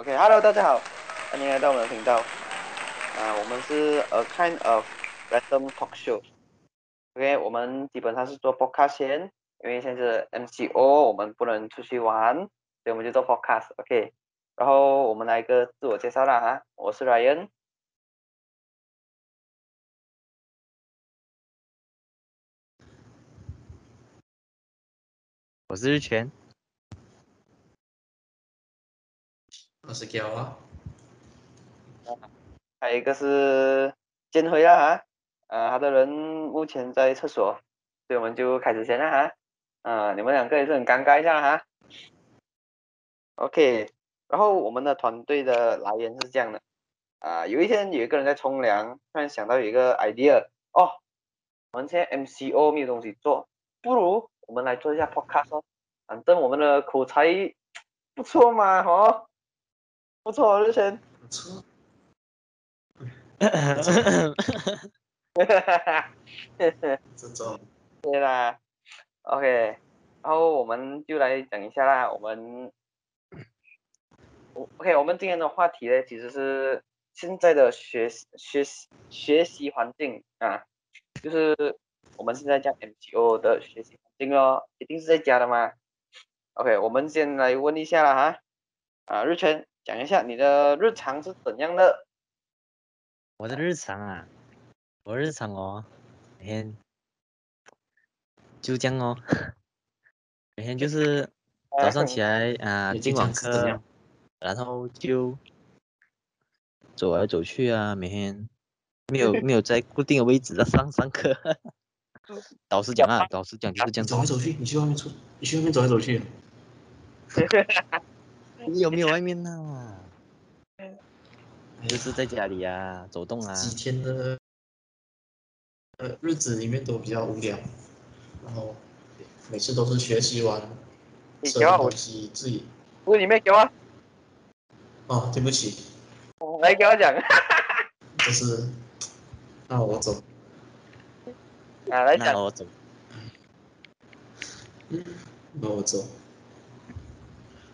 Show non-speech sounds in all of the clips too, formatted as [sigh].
OK，Hello，大家好，欢迎来到我们的频道。啊，我们是 A Kind of Random Talk Show。OK，我们基本上是做 podcast 先，因为现在是 MCO，我们不能出去玩，所以我们就做 podcast。OK，然后我们来一个自我介绍啦哈，我是 Ryan。我是日全，我是骄啊，还有一个是建辉啦哈，啊，他的人目前在厕所，所以我们就开始先了哈，啊，你们两个也是很尴尬一下哈，OK，然后我们的团队的来源是这样的，啊，有一天有一个人在冲凉，突然想到有一个 idea，哦，我们现在 MCO 没有东西做，不如我们来做一下 podcast 哦，反正我们的口才不错嘛，哦，不错，日前。不错，哈哈哈，这种对啦，OK，然后我们就来讲一下啦，我们我，OK，我们今天的话题呢，其实是现在的学学习学习环境啊，就是我们现在讲 MGO 的学习环境哦，一定是在家的吗？OK，我们先来问一下啦哈，啊，日全讲一下你的日常是怎样的？我的日常啊，我日常哦，每天就这样哦，[laughs] 每天就是早上起来啊 [laughs] 你进网课然后就走来走去啊，每天没有没有在固定的位置 [laughs] 上上课。导师讲啊，导师讲就是这样走来走去，你去外面出，你去外面走来走去，你有没有外面呢？就是在家里啊，走动啊。几天的呃日子里面都比较无聊，然后每次都是学习完吃你给我东西自己不是你没给我，哦，对不起，来给我讲。就是那我走，啊，来讲那，我走。嗯那我走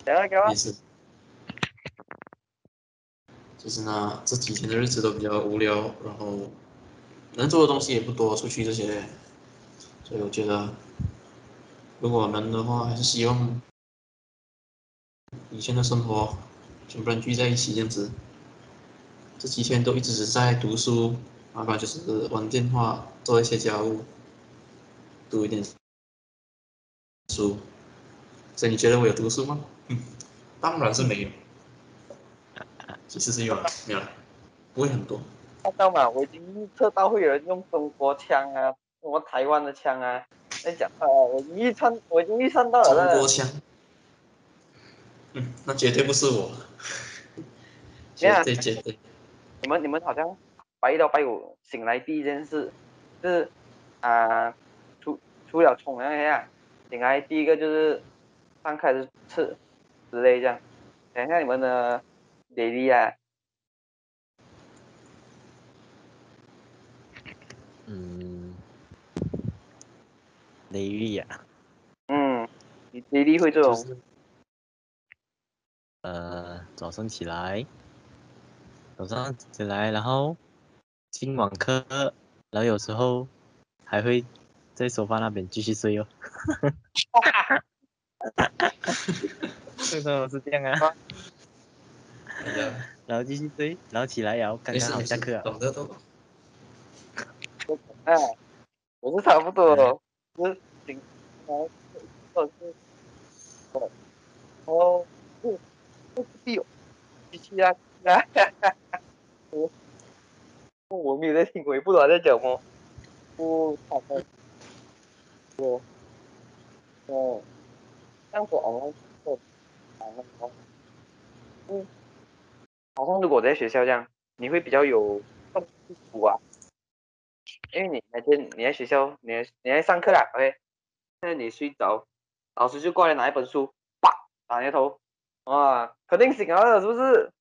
讲啊，给我也。是，就是那这几天的日子都比较无聊，然后能做的东西也不多，出去这些，所以我觉得如果能的话，还是希望以前的生活全部人聚在一起这样子。这几天都一直是在读书，要不然就是玩电话，做一些家务，读一点书。所以你觉得我有读书吗？嗯，[laughs] 当然是没有。其实是有了，没有了，不会很多。看到嘛，我已经预测到会有人用中国枪啊，什么台湾的枪啊，在讲啊，我已经预测，我已经预算到了中。国枪，嗯，那绝对不是我，[laughs] 绝对绝对。你们你们好像拜一到拜五醒来第一件事，就是啊，除除了冲凉一下，醒来第一个就是刚开始吃之类这样。等一下你们的 daily 啊，嗯，雷雨啊，嗯，你 daily 会这种就是呃，早上起来，早上起来，然后进网课，然后有时候还会在沙发那边继续睡哦。[laughs] 通常 [laughs] 是这样啊，然后继续追，然后起来然后刚刚好下课，啊。懂得懂得。啊，我是差不多，就是醒来或者是哦哦，不不必有，机器啊啊，我我没有在听，我也不知道在讲什么，不好的，我哦，像我那种，嗯，好像如果在学校这样，你会比较有动力啊。因为你每天你在学校，你你在上课啦，OK，现在你睡着，老师就过来拿一本书，啪打你的头，哇，肯定醒了，是不是？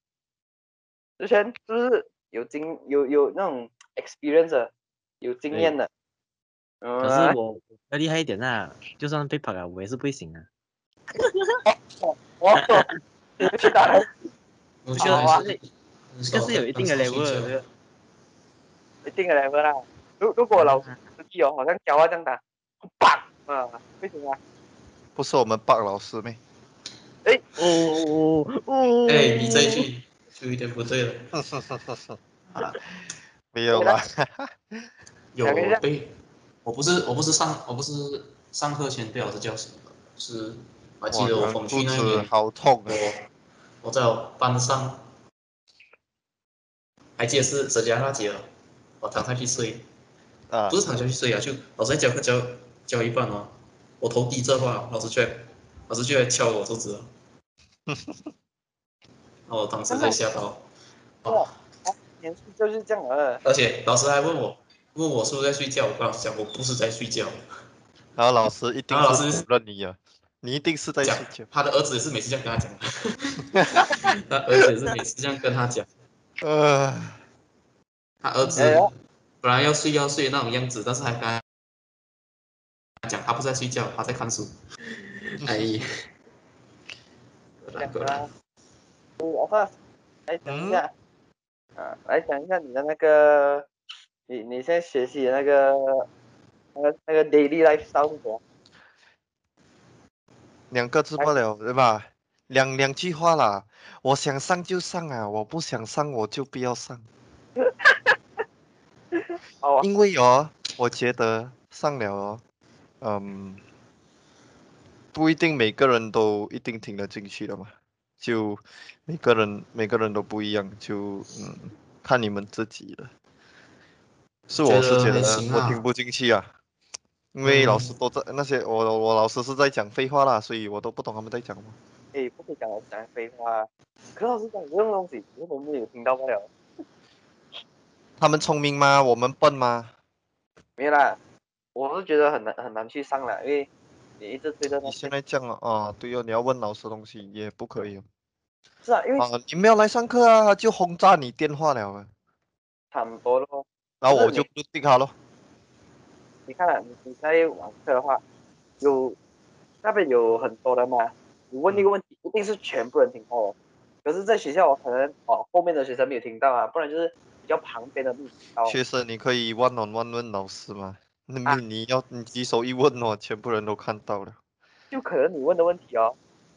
之前是不是有经有有那种 experience，有经验的？嗯，可是我要厉害一点啊，就算被跑了，我也是不会醒啊。我 [laughs] 你们去打人，我觉觉得好啊是这是有一定的 level 一定的 level 啦。如如果老师实际哦，好像教啊这样打，棒啊，为什么啊？不是我们棒老师咩？哦哦，哎，你这一句就有点不对了。[laughs] 没有吧，[laughs] 有被，我不是我不是上我不是上课前被老师叫醒的，是我还记得我哇风肚子区那一年，好痛啊！我我在我班上，还记得是浙江那节了，我躺下去睡，啊。不，是躺下去睡啊，就老师在教课教教一半哦，我头低着话，老师就来老师就来敲我桌子了，[laughs] 然后我当时在吓到，哇，年纪就是这样的。而且老师还问我问我是不是在睡觉，我跟老师讲我不是在睡觉。然后老师一定然后老师是否认你啊，你一定是在讲。他的儿子也是每次这样跟他讲，[laughs] 他儿子也是每次这样跟他讲，呃，他儿子本来要睡要睡的那种样子，但是还跟他讲他不是在睡觉，他在看书。[laughs] 哎，果这样然果然啊。我话来讲一下，啊，来讲一下你的那个，你你现在学习的那个，那个那个 daily lifestyle 是什么？两个字不了，对吧？两两句话啦，我想上就上啊，我不想上我就不要上。[laughs] 好啊，因为哦，我觉得上了哦，嗯，不一定每个人都一定听得进去的嘛，就每个人每个人都不一样，就嗯，看你们自己了。是我是觉得我听不进去啊，因为老嗯师都在那些我我老师是在讲废话啦，所以我都不懂他们在讲什么。诶，不可以讲我讲废话。可老师讲这种东西，我们没有听到不了。他们聪明吗？我们笨吗？没有啦，我是觉得很难很难去上了，因为你一直对着你现在这样啊，啊，对哦，你要问老师东西也不可以哦。是啊，因为啊，你没有来上课啊，就轰炸你电话了啊，差不多咯。然后我就不定他咯。你看啊，你你在网课的话，有那边有很多人嘛，你问一个问题，一定是全部人听到哦。可是，在学校我可能哦后面的学生没有听到啊，不然就是比较旁边的没有听到。确实，你可以 one on one 问老师吗。那你要你举手一问哦，全部人都看到了。就可能你问的问题哦，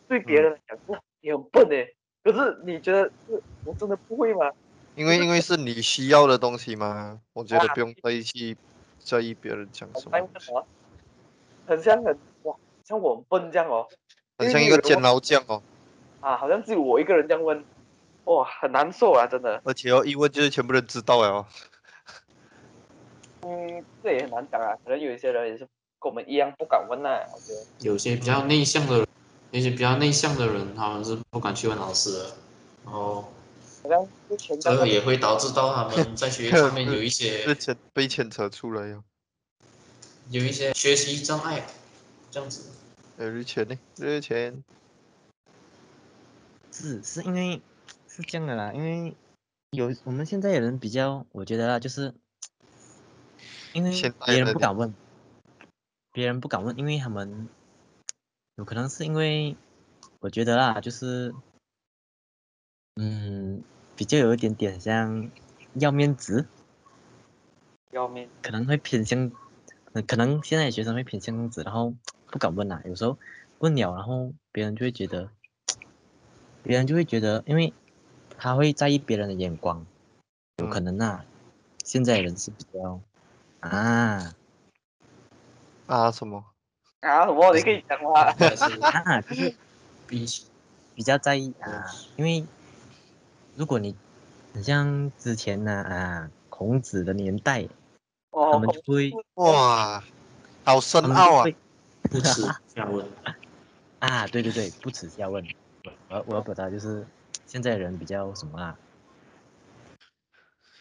对别人来讲是你很笨诶，可是你觉得是我真的不会吗？因为因为是你需要的东西嘛，我觉得啊不用特意去在意别人讲很什么？很像很哇，像我很笨这样哦。很像一个监牢匠哦。啊，好像只有我一个人这样问，哇，很难受啊，真的。而且哦，一问就是全部人知道了哦。嗯，这也很难讲啊，可能有一些人也是跟我们一样不敢问呐、我觉得。有些比较内向的人，有些比较内向的人，他们是不敢去问老师的，然后好像之前这个也会导致到他们在学业上面有一些 [laughs] 被牵扯出来哟。有一些学习障碍，这样子。呃，日前呢？日前是是因为是这样的啦，因为有我们现在的人比较，我觉得啦，就是因为别人人不敢问，别人不敢问，因为他们有可能是因为我觉得啦，就是嗯，比较有一点点像要面子，要面，可能会偏向，呃可能现在学生会偏向这样子，然后不敢问啦。有时候问了，然后别人就会觉得，[tsk] 别人就会觉得，因为他会在意别人的眼光，有可能啊，现在人是比较啊啊什么？啊什么？你可以讲吗？还是啊，就是比比较在意啊，因为如果你很像之前呢啊孔子的年代，他哦们，就会哇，好深奥啊！会不耻下问，[laughs] 啊，对对对，不耻下问。我我要表达就是现在人比较什么啊？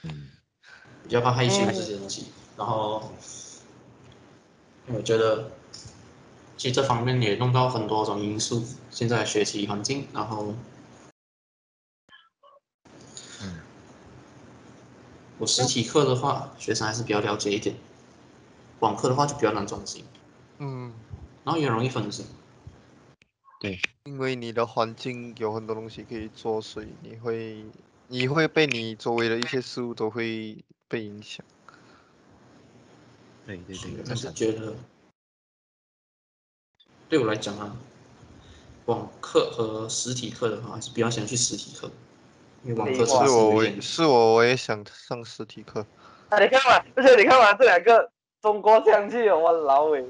嗯，比较怕害羞这些东西。然后，我觉得，其实这方面也弄到很多种因素，现在学习环境，然后，我实体课的话，学生还是比较了解一点；网课的话就比较难专心，嗯，然后也容易分心。因为你的环境有很多东西可以做，所以你会你会被你周围的一些事物都会被影响。对对对，但是觉得，对我来讲啊，网课和实体课的话，还是比较想去实体课，是我是有点我也是我我也想上实体课。啊，你看嘛，而且你看嘛，这两个中国腔气哦，我老伟，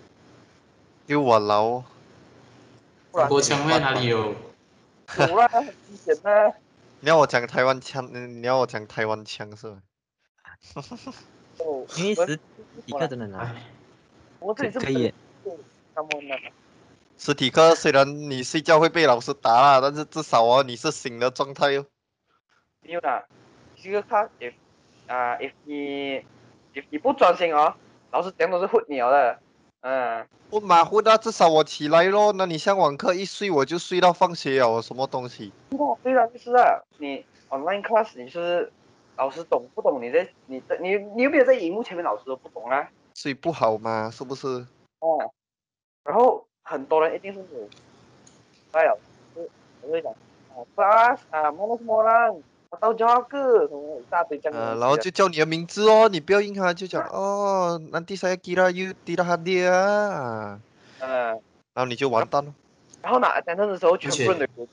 又我劳，不然中国腔妹哪里有？有啦，很明显的。[laughs] 你要我讲台湾腔，嗯你要我讲台湾腔是吧？[laughs] 哦，因为实体课真的难，哎，我这里是可可以，他们呢？实体课虽然你睡觉会被老师打啦，但是至少哦你是醒的状态哦。没有啦，这个看 if 啊、你 if 你不专心哦，老师讲都是混你了的，嗯，不马虎的，至少我起来咯。那你像网课一睡我就睡到放学了，什么东西？对啊，就是啊，你 online class 你是老师懂不懂？你在你在你你有没有在荧幕前面，老师都不懂啊？睡不好嘛，是不是？啊，然后很多人一定是有，哎呀，我我会讲啊，class 啊，什么什么啦，我到么一大堆这样的呃，西啊。然后就叫你的名字哦，你不要应他，就讲 [laughs] 哦，nanti saya kira you tidak hadir 啊，嗯，然后你就完蛋了。然后拿 attendance 的时候，全部人都有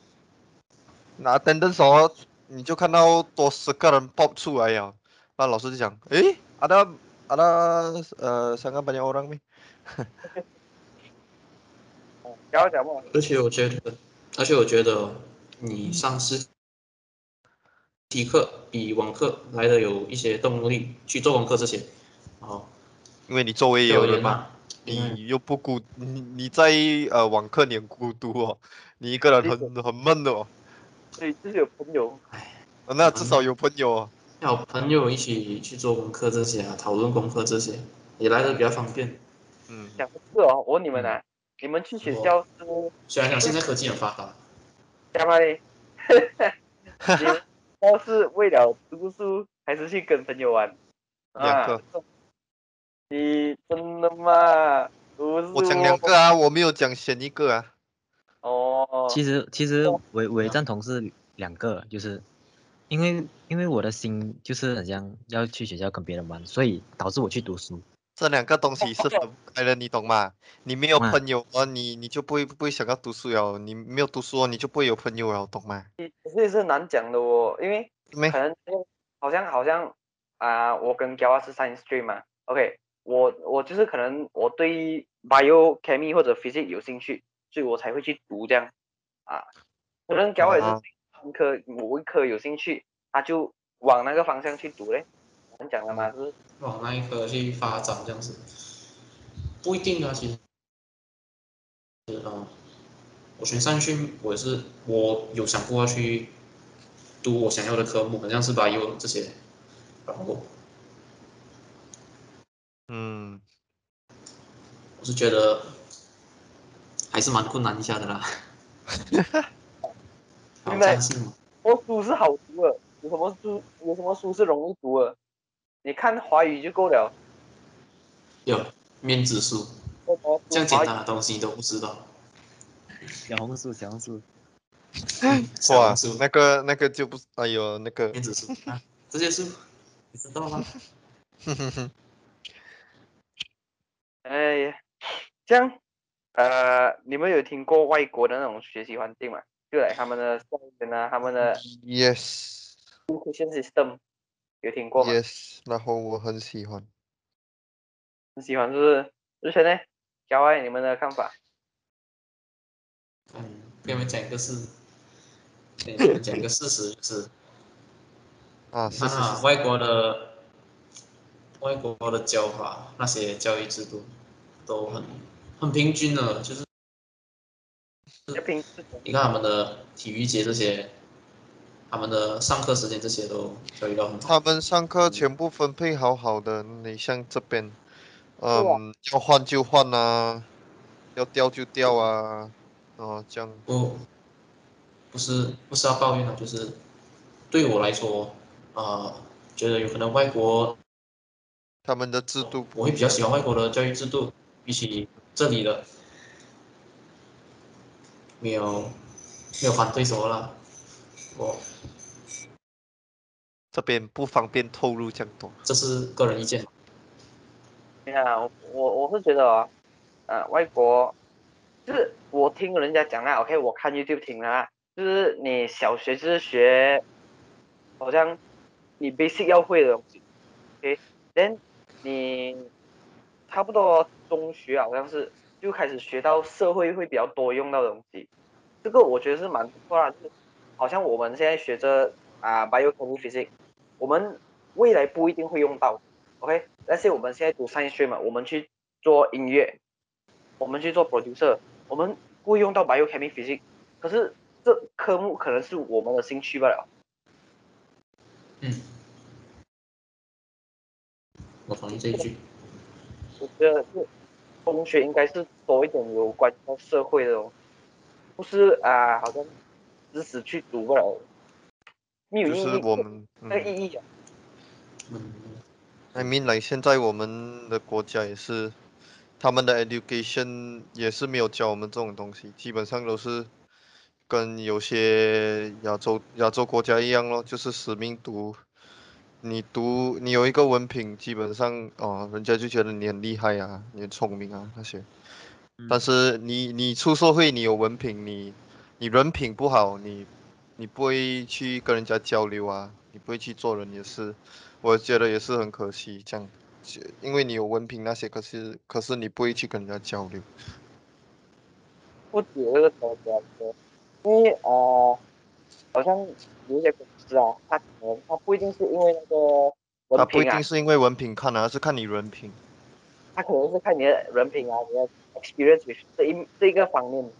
拿 attendance 哦，你就看到多十个人 pop 出来呀，那老师就讲，诶，ada ada 呃 sangat banyak orang nih。[laughs] 然后讲嘛，而且我觉得，而且我觉得你上实体课比网课来的有一些动力去做功课这些，哦，因为你周围也有人嘛，你又不孤，你你在呃网课你很孤独哦，你一个人很很闷的哦，所以就是有朋友，哎那至少有朋友哦。要朋友一起去做功课这些啊，讨论功课这些，也来的比较方便。嗯，讲的是哦，我问你们啊，你们去学校是虽然讲现在科技很发达，干嘛嘞？[laughs] 是为了读书，还是去跟朋友玩？两个啊。你真的吗？不是我讲两个啊，我没有讲选一个啊。哦。其实其实哦我我也赞同是两个，就是因为因为我的心就是很像要去学校跟别人玩，所以导致我去读书。这两个东西是分不开的，你懂吗？你没有嗯朋友哦，你你就不会不会想要读书了，你没有读书哦，你就不会有朋友了，懂吗？这也是难讲的哦，因为没可能好像好像啊、我跟 g a 是 science stream 嘛，OK，我我就是可能我对 bio、chemistry 或者 physics 有兴趣，所以我才会去读这样啊。可能 g a 也是啊对一科某一科有兴趣，他就往那个方向去读嘞。能讲的吗，是？往那一科去发展这样子，不一定啊，其实，呃，我选上去，我也是我有想过要去读我想要的科目，好像是 bio 这些，然后嗯，我是觉得还是蛮困难一下的啦。[laughs] 挑战性嘛，我书是好读的，有什么书有什么书是容易读的？你看华语就够了。有面子书，这样简单的东西你都不知道。小红书，小红书，[laughs] 哇那个那个就不，哎呦，那个，面子书啊，这些书你知道吗？哼哼哼哎呀，这样，呃，你们有听过外国的那种学习环境吗？就来他们的校园啊，他们的 yes education system，有听过吗？yes，然后我很喜欢，很喜欢是不是？之前呢，小爱你们的看法？嗯，给你们讲一个事，给你们讲一个事实，就是啊，是是是，外国的外国的教法，那些教育制度都很很平均的，就是你看他们的体育节这些，他们的上课时间这些都教育到很好。他们上课全部分配好好的，你像这边，嗯，要换就换啊，要调就调啊，哦，这样，不，不是不是要抱怨啊，就是对我来说，呃，觉得有可能外国他们的制度我会比较喜欢外国的教育制度，比起这里的没有没有反对什么了。我这边不方便透露这样多。这是个人意见。对啊，我我我是觉得哦，呃，外国就是我听人家讲啦，OK，我看 YouTube 听的啦，就是你小学就是学，好像你 basic 要会的东西，OK，then 你差不多中学好像是就开始学到社会会比较多用到的东西，这个我觉得是蛮不错啦，就是好像我们现在学着啊 biochemistry physics，我们未来不一定会用到，OK，但是我们现在读 science stream 嘛，我们去做音乐，我们去做 producer，我们不会用到 biochemistry physics，可是这科目可能是我们的兴趣罢了。嗯，我同意这一句。我觉得是中学应该是多一点有关到社会的哦，不是啊，好像只死去读不了，没有就是，我们，嗯那个意义啊。嗯，，I mean like 现在我们的国家也是，他们的 education 也是没有教我们这种东西，基本上都是跟有些亚洲亚洲国家一样咯，就是死命读。你读你有一个文凭，基本上哦，人家就觉得你很厉害啊，你很聪明啊那些。但嗯是你你出社会，你有文凭，你你人品不好，你你不会去跟人家交流啊，你不会去做人也是，我觉得也是很可惜这样，就因为你有文凭那些，可是可是你不会去跟人家交流。不止这个国家的，因为呃，好像有些公司啊，他可能他不一定是因为那个文凭啊他不一定，是因为文凭看啊，而是看你人品。他可能是看你的人品啊，你的 experience 这一这一个方面，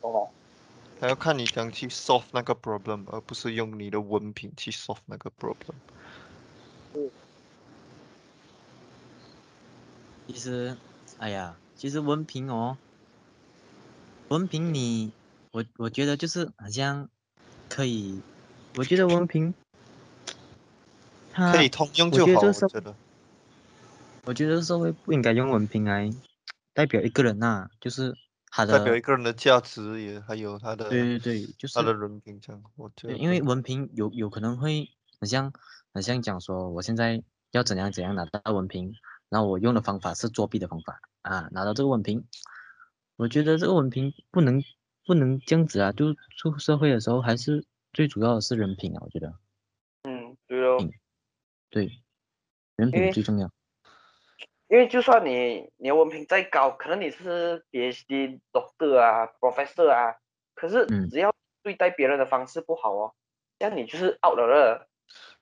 懂吗？还要看你怎样去 solve 那个 problem，而不是用你的文凭去 solve 那个 problem。其实，哎呀，其实文凭哦，文凭你，我我觉得就是好像可以，我觉得文凭，它可以通用我就好，我觉得。我觉得社会不应该用文凭来代表一个人呐、就是他代表一，个人的价值也还有他的对对对，就是他的人品这样，我觉因为文凭有有可能会很像很像讲说，我现在要怎样怎样拿到文凭，然后我用的方法是作弊的方法啊，拿到这个文凭，我觉得这个文凭不能不能这样子啊，就出社会的时候还是最主要的是人品啊，我觉得嗯，对哦，对，人品最重要。因为就算你你的文凭再高，可能你是 PhD、Doctor 啊、Professor 啊，可是嗯只要对待别人的方式不好哦，这样你就是 out 了了。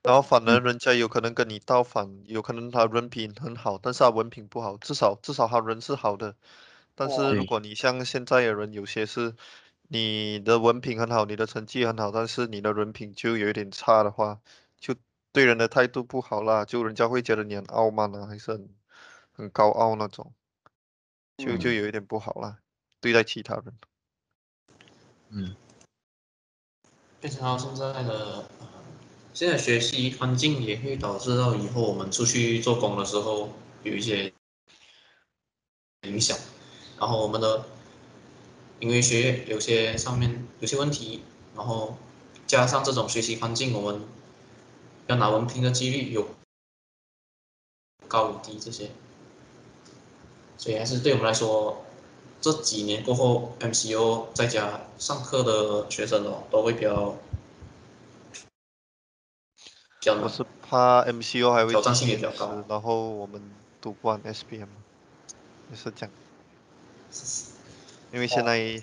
然后反而嗯人家有可能跟你倒反，有可能他人品很好，但是他文凭不好，至少至少他人是好的。但哦是如果你像现在的人，有些是你的文凭很好，你的成绩很好，但是你的人品就有一点差的话，就对人的态度不好啦，就人家会觉得你很傲慢啊，还是很很高傲那种，就就嗯。有一点不好了，对待其他人。嗯，变成到现在的呃，现在学习环境也会导致到以后我们出去做工的时候有一些影响，然后我们的因为学业有些上面有些问题，然后加上这种学习环境，我们要拿文凭的几率有高与低这些，所以还是对我们来说，这几年过后，MCO 在家上课的学生哦，都会比较。我是怕 MCO 还会挑战性也比较高然后我们读不完 SPM，也是这样。因为现在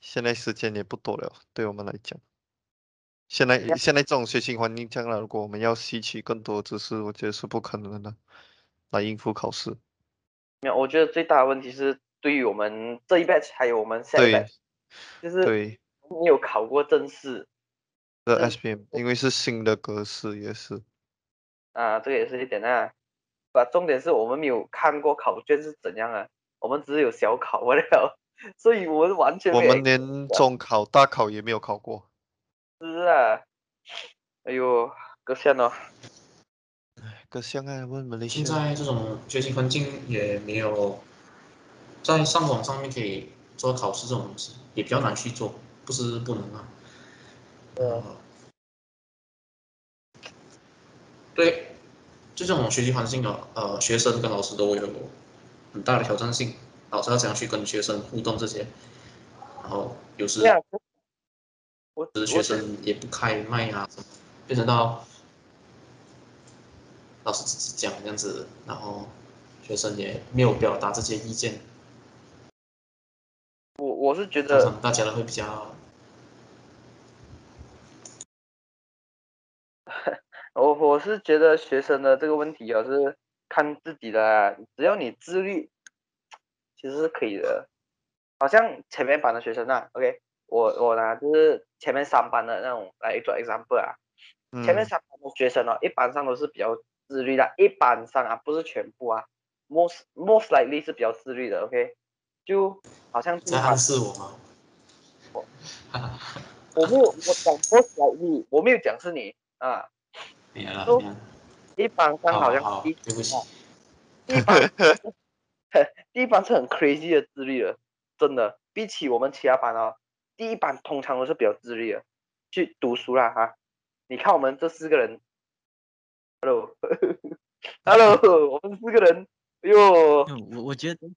现在时间也不多了，对我们来讲，现在现在这种学习环境这样了，如果我们要吸取更多知识，我觉得是不可能的，来应付考试。没有，我觉得最大的问题是对于我们这一 batch 还有我们下一对 batch，就是对，没有考过正式这嗯 SPM 因为是新的格式，也是啊，这个也是一点啊。把重点是我们没有看过考卷是怎样啊，我们只有小考不了，[laughs] 所以我们完全我们连中考、大考也没有考过。是啊。哎呦，可羡哦。可像啊，问马来西现，在这种学习环境也没有在上网上面可以做考试这种东西，也比较难去做。不是不能啊。对呃，对，就这种学习环境啊，呃，学生跟老师都有很大的挑战性，老师要怎样去跟学生互动这些，然后有时这样，我是学生也不开麦啊，变成到老师只是讲这样子，然后学生也没有表达这些意见，我我是觉得大家都会比较 [laughs] 我我是觉得学生的这个问题啊是看自己的啊，只要你自律，其实是可以的。好像前面班的学生啊，OK，我我呢就是前面三班的那种来做 example 啊，前面嗯三班的学生哦，一般上都是比较自律的，一般上啊不是全部啊，most most likely 是比较自律的，OK，就好像在暗示我吗？[laughs] 我我不我讲 most likely，我没有讲是你啊，一般上好像好，第对不起，第一班第 [laughs] 一班是很 crazy 的自律的，真的，比起我们其他班哦，第一班通常都是比较自律的，去读书啦哈。你看我们这四个人，hello，hello，[laughs] 我们四个人，哎呦，我我觉得，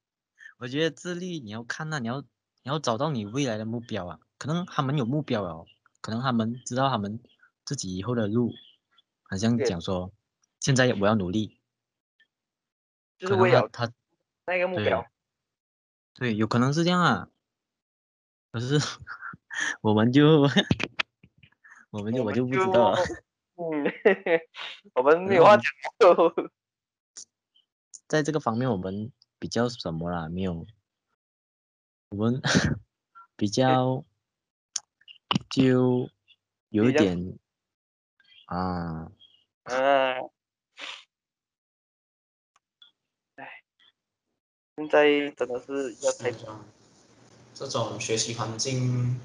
我觉得自律你要看那、你要你要找到你未来的目标啊。可能他们有目标哦，可能他们知道他们自己以后的路，好像讲说，现在我要努力，就是为了他他那个目对标。对，有可能是这样啊。可是 [laughs] 我们就 [laughs] 我们就我就不知道了。嗯，[laughs] 我们没有话讲。[laughs] 在这个方面，我们比较什么啦？没有，我们 [laughs] 比较就有一点啊，嗯，哎，现在真的是要太这种这种学习环境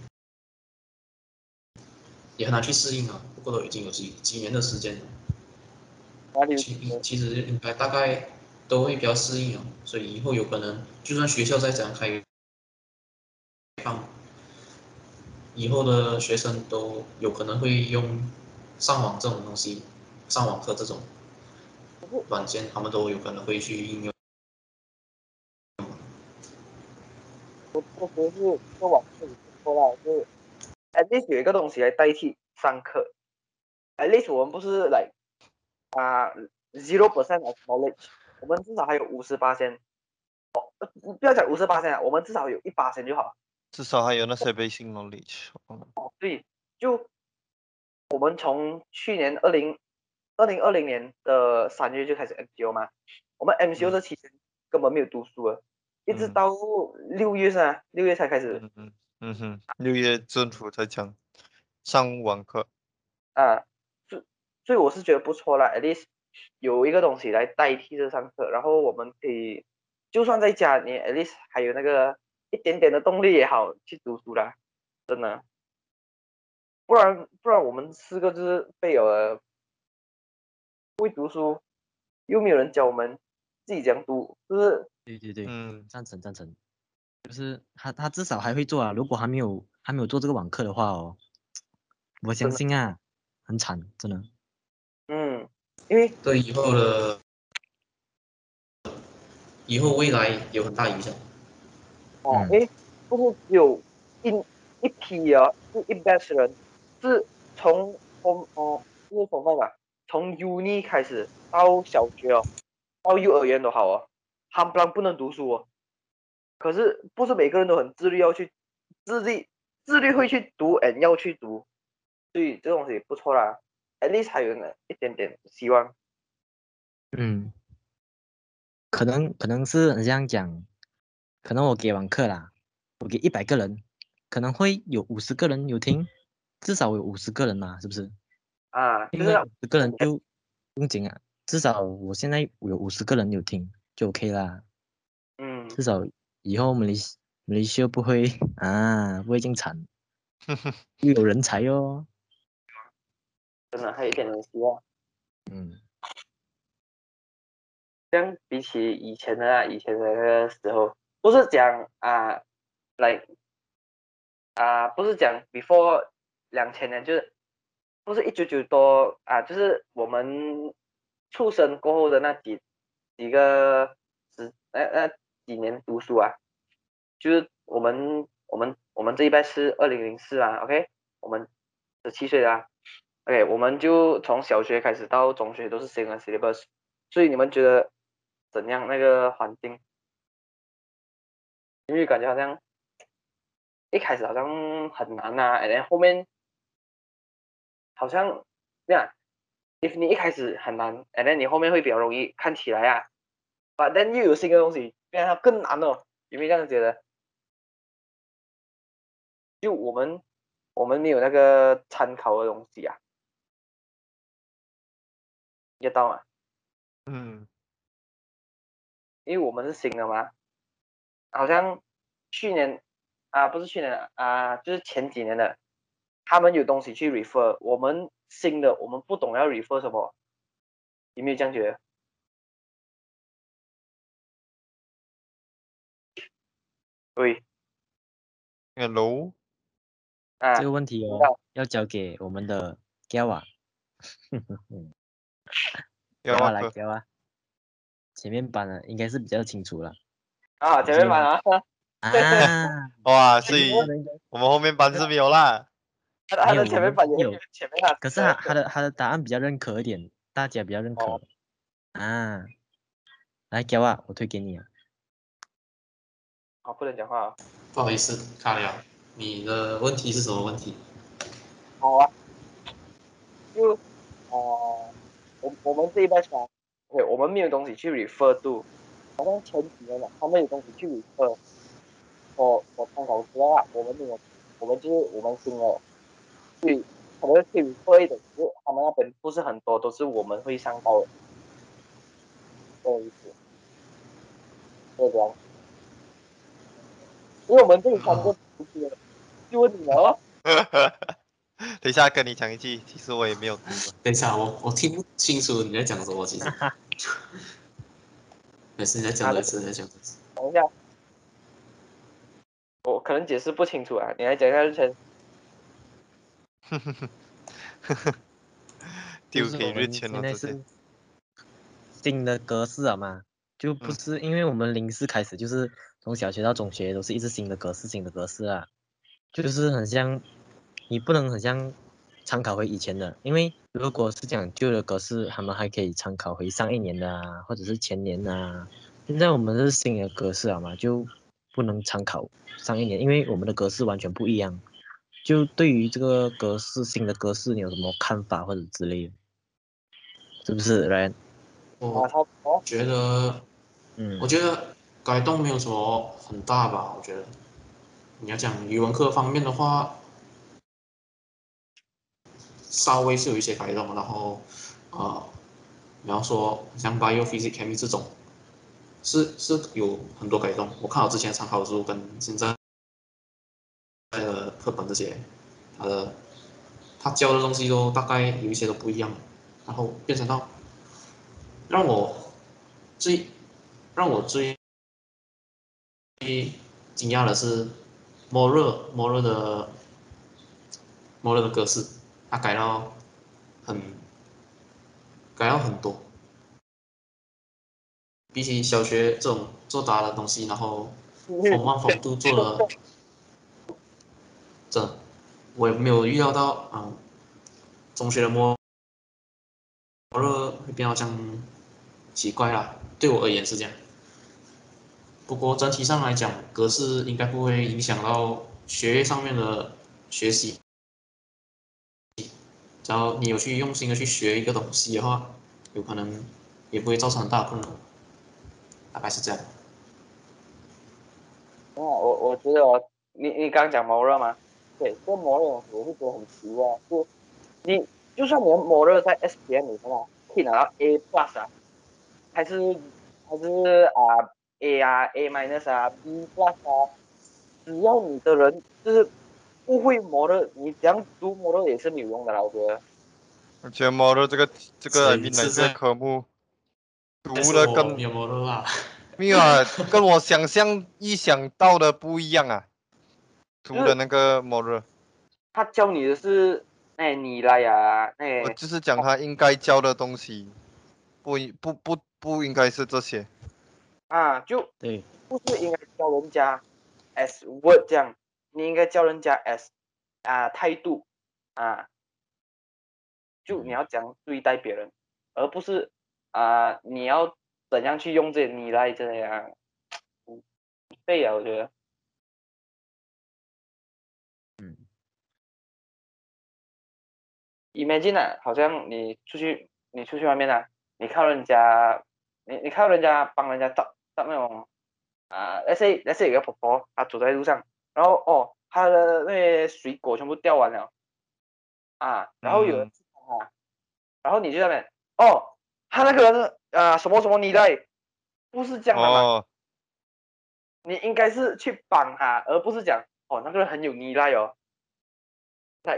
也很难去适应啊。不过都已经有几几年的时间了，其其实应该大概都会比较适应啊。所以以后有可能，就算学校再怎样开放，以后的学生都有可能会用上网这种东西，上网课这种软件，他们都有可能会去应用。我我觉得是这网课也不错啦，就 at least 有一个东西来代替上课，at least 我们不是 like 啊 zero percent of knowledge，我们至少还有五十八千，哦，呃不要讲五十八千啊，我们至少有一八千就好了。至少还有那些 basic knowledge 哦。对，就我们从去年二零二零二零年的三月就开始 MCO 嘛，我们 MCO 嗯。这期间根本没有读书啊，一直嗯。到六月是啊，六月才开始嗯哼嗯哼，六月政府才讲上网课，啊，所所以我是觉得不错啦，at least 有一个东西来代替这上课，然后我们可以就算在家，你 at least 还有那个一点点的动力也好去读书啦，真的，不然不然我们四个就是废了，不会读书，又没有人教我们自己讲读，就是对对对，嗯。赞成赞成，就是他他至少还会做啊。如果还没有还没有做这个网课的话哦，我相信啊，很惨，真的。嗯，因为对以后的以后未来有很大影响。哦，嗯诶，不过有一一批啊，是一 batch 人，是从从哦，就是从那个从 uni 开始到小学哦，到幼儿园都好哦，他们不然不能读书哦。可是不是每个人都很自律要去自律自律会去读，and 要去读，所以这东西不错啦，at least 还有那一点点希望。嗯，可能可能是你这样讲，可能我给网课啦，我给一百个人，可能会有五十个人有听，至少有五十个人嘛，是不是？啊，就因为五十个人就不用紧啊，至少我现在有五十个人有听就 OK 啦，嗯，至少以后马来西马来西亚不会 [laughs] 啊，不会这样惨，[laughs] 又有人才哦。真的还有一点点希望。嗯，这样比起以前的啊，以前的那个时候，不是讲啊，来啊，不是讲 before 两千年，就是不是一九九多啊，就是我们出生过后的那几几个十呃呃几年读书啊，就是我们我们我们这一代是二零零四啊，OK，我们十七岁啊，OK，我们就从小学开始到中学都是 single syllabus，所以你们觉得怎样那个环境？因为感觉好像一开始好像很难呐、啊，然后后面好像这样，if 你一开始很难，and then 你后面会比较容易看起来啊，but then 又有新的东西，变它更难哦，有没有这样觉得？就我们我们没有那个参考的东西啊，知道吗？嗯，因为我们是新的嘛，好像去年啊，不是去年啊，就是前几年的，他们有东西去 refer，我们新的我们不懂要 refer 什么，有没有这样觉得？对，hello，啊这，个问题哦，要交给我们的 Gal [laughs] 啊，要 Gal 啊来 Gal 啊，前面班的应该是比较清楚了啊，前面班啊，啊。[laughs] 哇，所以我们后面班是没有啦。他的他的没有前面班也有前面啊，可是他他的他的答案比较认可一点，大家比较认可、哦啊。来 Gal 啊，我推给你啊。好不能讲话啊，不好意思，卡了。你的问题是什么问题？好啊，就呃，我我们这一代吧，对，我们没有东西去 refer to，好像前几年了，他们有东西去 refer，我我参考资料啊，我们没有，我们就是我们新的，所以可能可以 refer 一点，只是他们那边不是很多，都是我们会上到的，这个意思，对这样，因为我们这里三个同学，就问你了哦。[laughs] 等一下跟你讲一句，其实我也没有读啊。等一下，我我听不清楚你在讲什么，其实。没事，你在讲多一次，你再讲多一次。等一下，我可能解释不清楚啊，你来讲一下日程。[laughs] 丢给日前现在了这些是。新的格式了嘛，就不嗯是因为我们零四开始就是从小学到中学都是一直新的格式新的格式啊，就是很像你不能很像参考回以前的，因为如果是讲旧的格式，他们还可以参考回上一年的啊，或者是前年的啊。现在我们是新的格式了嘛，就不能参考上一年，因为我们的格式完全不一样。就对于这个格式新的格式，你有什么看法或者之类的？是不是？啊，我。觉得，嗯我觉得改动没有什么很大吧。我觉得，你要讲语文课方面的话，稍微是有一些改动，然后，呃，比方说像 bio、physics、chemistry 这种，是是有很多改动。我看我之前参考书跟现在的课本这些，他的他教的东西都大概有一些都不一样，然后变成到让我最让我最最惊讶的是摩热摩热的摩热的格式，它改到很改到很多，比起小学这种作答的东西，然后风慢风度做了，这我也没有预料到，嗯，中学的摩摩热会变到这样奇怪啦，对我而言是这样。不过整体上来讲，格式应该不会影响到学业上面的学习。只要你有去用心的去学一个东西的话，有可能也不会造成很大的困扰。大概是这样。啊，我我觉得哦，你你刚讲摩热吗？对，这个摩热我会觉得很奇怪，就你就算你的摩热在 S P M 里面啊，可以拿到 A plus 啊，还是还是啊 A 啊 A minus 啊 B plus 啊，只要你的人就是不会摩热，你怎样读摩热也是没有用的啦，我觉得。而且 model 这个这个所以 I mean 这个科目读的跟我没有。没有啊，跟我想象意想到的不一样啊。读的那个末日，他教你的是哎你来呀，哎我就是讲他应该教的东西，不应不不不应该是这些。啊就对，不是应该教人家 as word 这样，你应该教人家 as 啊态度啊，就你要讲对待别人，而不是啊你要怎样去用这你来这样，嗯，对啊，我觉得。嗯。Imagine 啊，好像你出去，你出去外面啊，你靠人家，你你看人家帮人家找找那种啊，let's say let's say 有个婆婆，她走在路上，然后哦，她的那些水果全部掉完了，啊，然后有人嗯去帮她，然后你就在那边，哦，他那个人啊什么什么你来，不是这样的嘛，哦，你应该是去帮他，而不是讲哦那个人很有依赖哦，那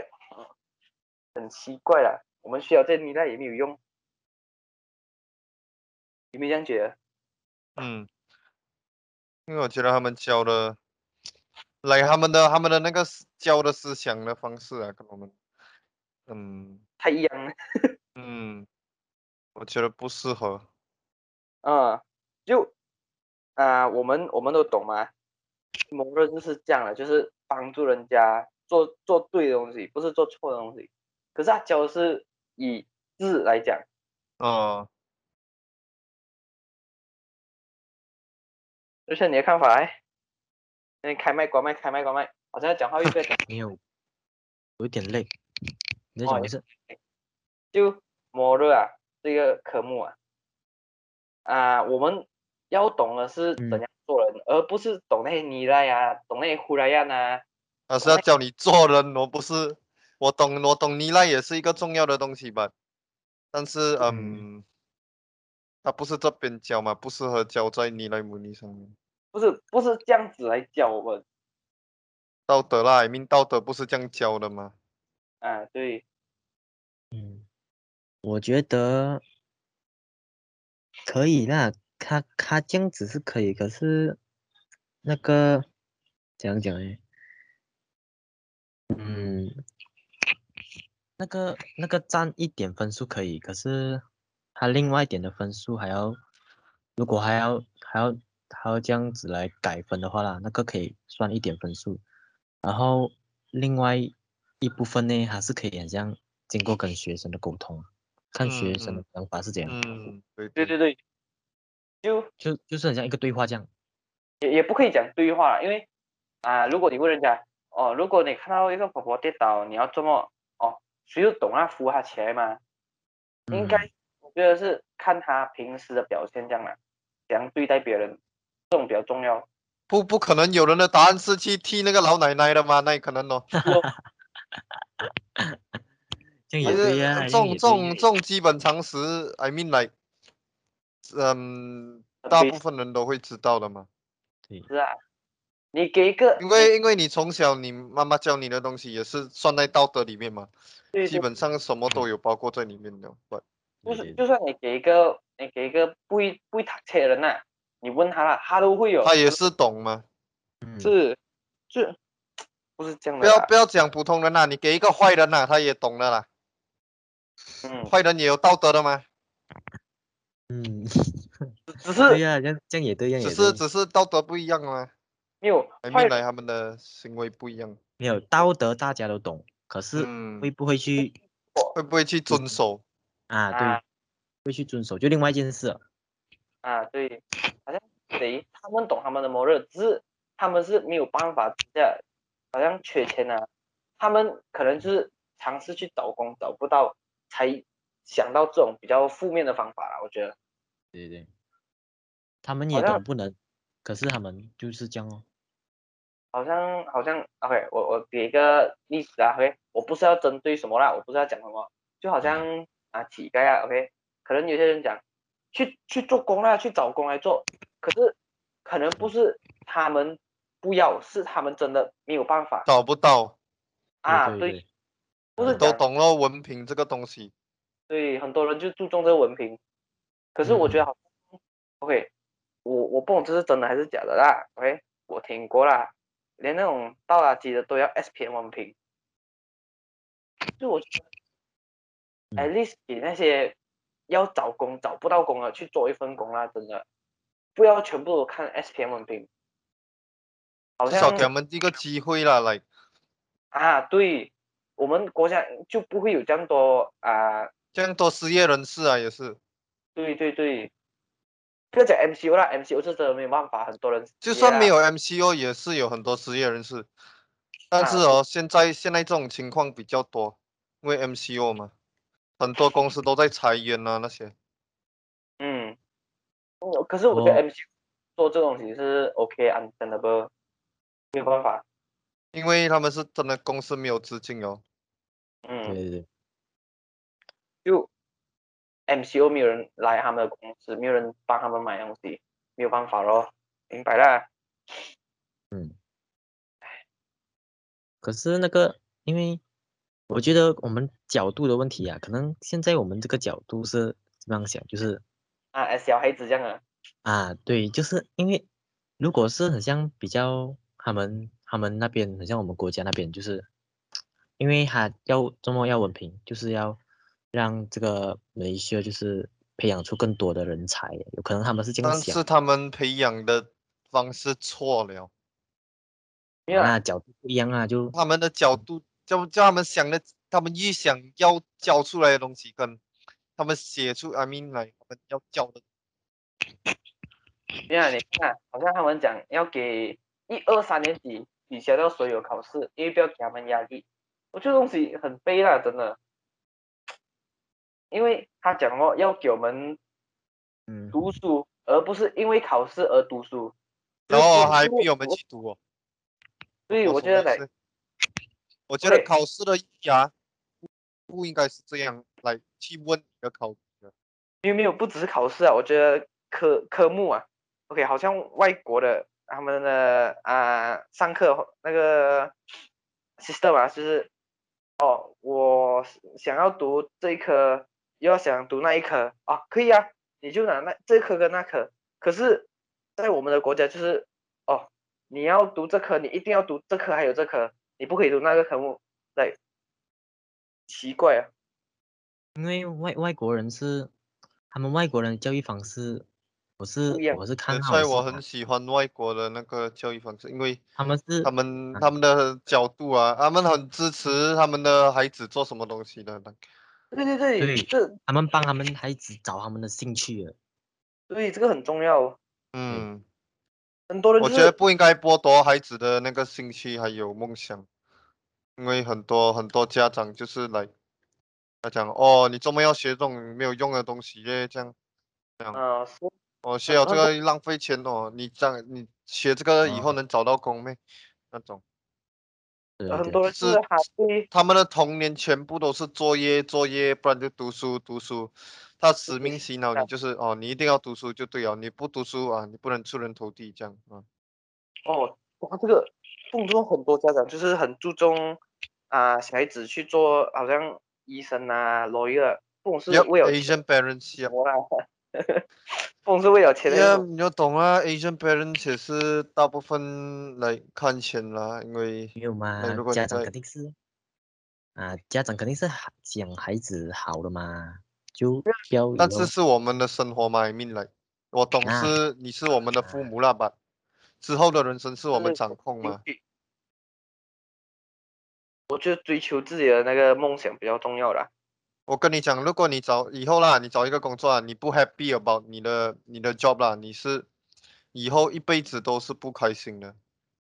很奇怪啦。我们需要这依赖也没有用，有没有这样觉得？嗯，因为我觉得他们教的，来他们的他们的那个思教的思想的方式啊，跟我们，嗯。太一样了，[laughs] 嗯，我觉得不适合。嗯，就啊、我们我们都懂嘛，某人就是这样的，就是帮助人家做做对的东西，不是做错的东西。可是他教的是以字来讲，哦，就是你的看法哎，你开麦关麦开麦关麦，好像讲话又在讲。没有，有点累。你讲回事？就摩热啊这个科目啊，啊，我们要懂的是怎嗯样做人，而不是懂那些尼赖啊，懂那些胡来样啊。他是要教你做人，我不是，我懂我懂依赖也是一个重要的东西吧，但是嗯嗯，他不是这边教嘛，不适合教在尼赖母尼上面。不是不是这样子来教我们道德啦 mean 道德不是这样教的吗？啊，对，嗯，我觉得可以啦，他他这样子是可以，可是那个怎样讲呢？嗯，那个那个占一点分数可以，可是他另外一点的分数还要，如果还要还要还要这样子来改分的话啦，那个可以算一点分数，然后另外一部分呢，还是可以很像经过跟学生的沟通，看学生的想法是怎样，嗯，对对对对，就就就是很像一个对话这样。也也不可以讲对话了，因为啊，如果你问人家哦，如果你看到一个婆婆跌倒，你要怎么哦，谁都懂啊，扶她起来嘛。应该嗯。我觉得是看她平时的表现这样啦，怎样对待别人，这种比较重要。不不可能有人的答案是去替那个老奶奶的吗？那也可能哦。这样也但是对呀、呃这种这种这种基本常识，I mean like，嗯，大部分人都会知道的嘛。对是啊，你给一个因为因为你从小你妈妈教你的东西也是算在道德里面嘛，对对基本上什么都有包括在里面的。不，就是就算你给一个你给一个不会不会踏车的人呐、你问他了，他都会有。他也是懂吗。嗯是，是，不是这样的。不要不要讲普通人啦，你给一个坏人呐，他也懂的啦。嗯，坏人也有道德的吗？嗯，只是对是呀、这样这样也对，这样只是只是道德不一样吗，没有来坏人面来他们的行为不一样。没有道德大家都懂，可是嗯会不会去、会不会去遵守？啊？对，啊会去遵守，就另外一件事了。啊，对，好像谁他们懂他们的谋略，只是他们是没有办法之下，好像缺钱啊，他们可能就是尝试去找工找不到，才想到这种比较负面的方法啦。我觉得对对，他们也懂不能，可是他们就是这样哦。好像好像 OK，我我给一个例子啊，OK，我不是要针对什么啦，我不是要讲什么，就好像啊乞丐啊，OK，可能有些人讲去去做工啦，去找工来做，可是可能不是他们不要，是他们真的没有办法。找不到，啊，对不是都懂了文凭这个东西。对，很多人就注重这个文凭，可是我觉得好像、OK，我我不懂这是真的还是假的啦，OK，我听过啦，连那种倒垃圾的都要 SPM 文凭。就我觉嗯。得，at least 给那些要找工找不到工了去做一份工啦，真的，不要全部都看 SPM 文凭。好像少像给他们一个机会啦，来，啊，对，我们国家就不会有这样多啊，这样多失业人士啊，也是，对对对，不要讲 MCO 啦，MCO 是真的没有办法，很多人就算没有 MCO 也是有很多失业人士，但是啊哦，现在现在这种情况比较多，因为 MCO 嘛，很多公司都在裁员啊那些。嗯，嗯可是我觉得哦 MC 做这种东西是 OK understandable，没有办法。因为他们是真的公司没有资金哦，对嗯，对对，就 MCO 没有人来他们的公司，没有人帮他们买东西，没有办法咯，明白啦。嗯。可是那个，因为我觉得我们角度的问题啊，可能现在我们这个角度是这样想，就是啊，小孩子这样啊，啊，对，就是因为如果是很像比较他们他们那边，很像我们国家那边，就是因为他要周末要文凭，就是要让这个马来西就是培养出更多的人才，有可能他们是这样想但是，他们培养的方式错了，啊，那角度不一样啊，就他们的角度叫叫他们想的，他们预想要教出来的东西跟他们写出 I mean 来他们要教的，没有啊，你看啊，好像他们讲要给一二三年级取消掉所有考试，因为不要给他们压力。我觉得东西很悲啦，真的。因为他讲哦，要给我们嗯，读书，而不是因为考试而读书。然后还逼我们去读哦。对，我觉得来来，我觉得考试的意义啊，不应该是这样来去问你的考的。没有没有，不只是考试啊，我觉得科科目啊，OK，好像外国的他们的啊、上课那个 system 啊，就是哦，我想要读这一科，又要想读那一科啊，可以啊，你就拿那这科跟那科。可是，在我们的国家就是哦，你要读这科，你一定要读这科还有这科，你不可以读那个科目，对，奇怪啊。因为外外国人是他们外国人的教育方式，我是我是看所以我很喜欢外国的那个教育方式，因为他们是他们啊他们的角度啊，他们很支持他们的孩子做什么东西的。对对对，对这他们帮他们孩子找他们的兴趣了。对这个很重要。嗯，很多人就是我觉得不应该剥夺孩子的那个兴趣还有梦想，因为很多很多家长就是来，他讲哦，你怎么要学这种没有用的东西耶？这样呃是哦，学了这个浪费钱哦，你这样你学这个以后哦能找到工没？那种。很多是是还会他们的童年全部都是作业作业，不然就读书读书。他使命洗脑你，就是哦，你一定要读书就对了，你不读书啊，你不能出人头地这样啊。哦，哇这个动不动很多家长就是很注重啊、小孩子去做好像医生啊、lawyer，[laughs] 不懂是为了 Asian parents 什 yep. 么啦，不是为了钱你要懂啊，Asian parents 也是大部分来看钱啦，因为没有嘛如，果家长肯定是啊，家长肯定是好想孩子好的嘛，就不要以但是是我们的生活嘛，I mean like，我懂啊。你是我们的父母啦吧，之后的人生是我们掌控吗。我觉得追求自己的那个梦想比较重要啦。我跟你讲，如果你找以后啦，你找一个工作啊，你不 happy about 你的你的 job 啦，你是以后一辈子都是不开心的。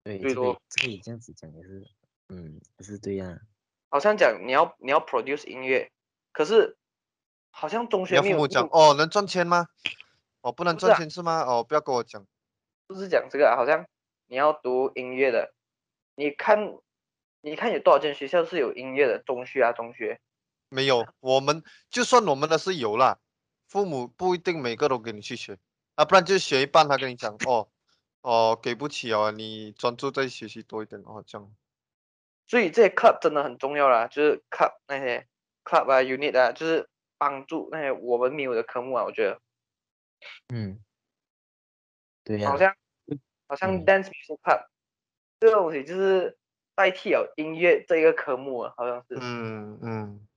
对对咯这个也这样子讲也是，嗯，不是对呀、好像讲你要你要 produce 音乐，可是好像中学没有父母讲哦，能赚钱吗？哦，不能赚钱是吗？哦，不要跟我讲。不是讲这个啊，好像你要读音乐的，你看，你看有多少间学校是有音乐的，中学啊，中学，没有，我们就算我们的是有啦，父母不一定每个都给你去学，啊，不然就学一半，他跟你讲 [laughs] 哦，哦，给不起哦，你专注在学习多一点哦，这样。所以这些 club 真的很重要啦，就是 club 那些 club 啊，unit 啊，就是帮助那些我们没有的科目啊，我觉得。嗯，对呀、好像好像嗯。dance music club 这个东西就是代替了音乐这一个科目啊，好像是。嗯嗯，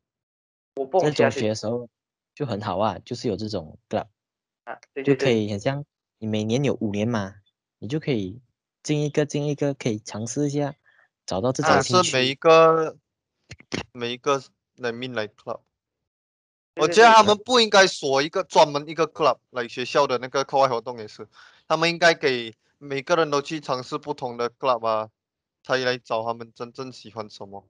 我不在中学的时候就很好啊，就是有这种 club，啊，对就可以很像你每年有五年嘛，你就可以进一个进一个，可以尝试一下，找到自己啊的兴是每一。个每一个来 mean 来 club。对对我觉得他们不应该锁一个专门一个 club，来学校的那个课外活动也是，他们应该给每个人都去尝试不同的 club 啊，才来找他们真正喜欢什么。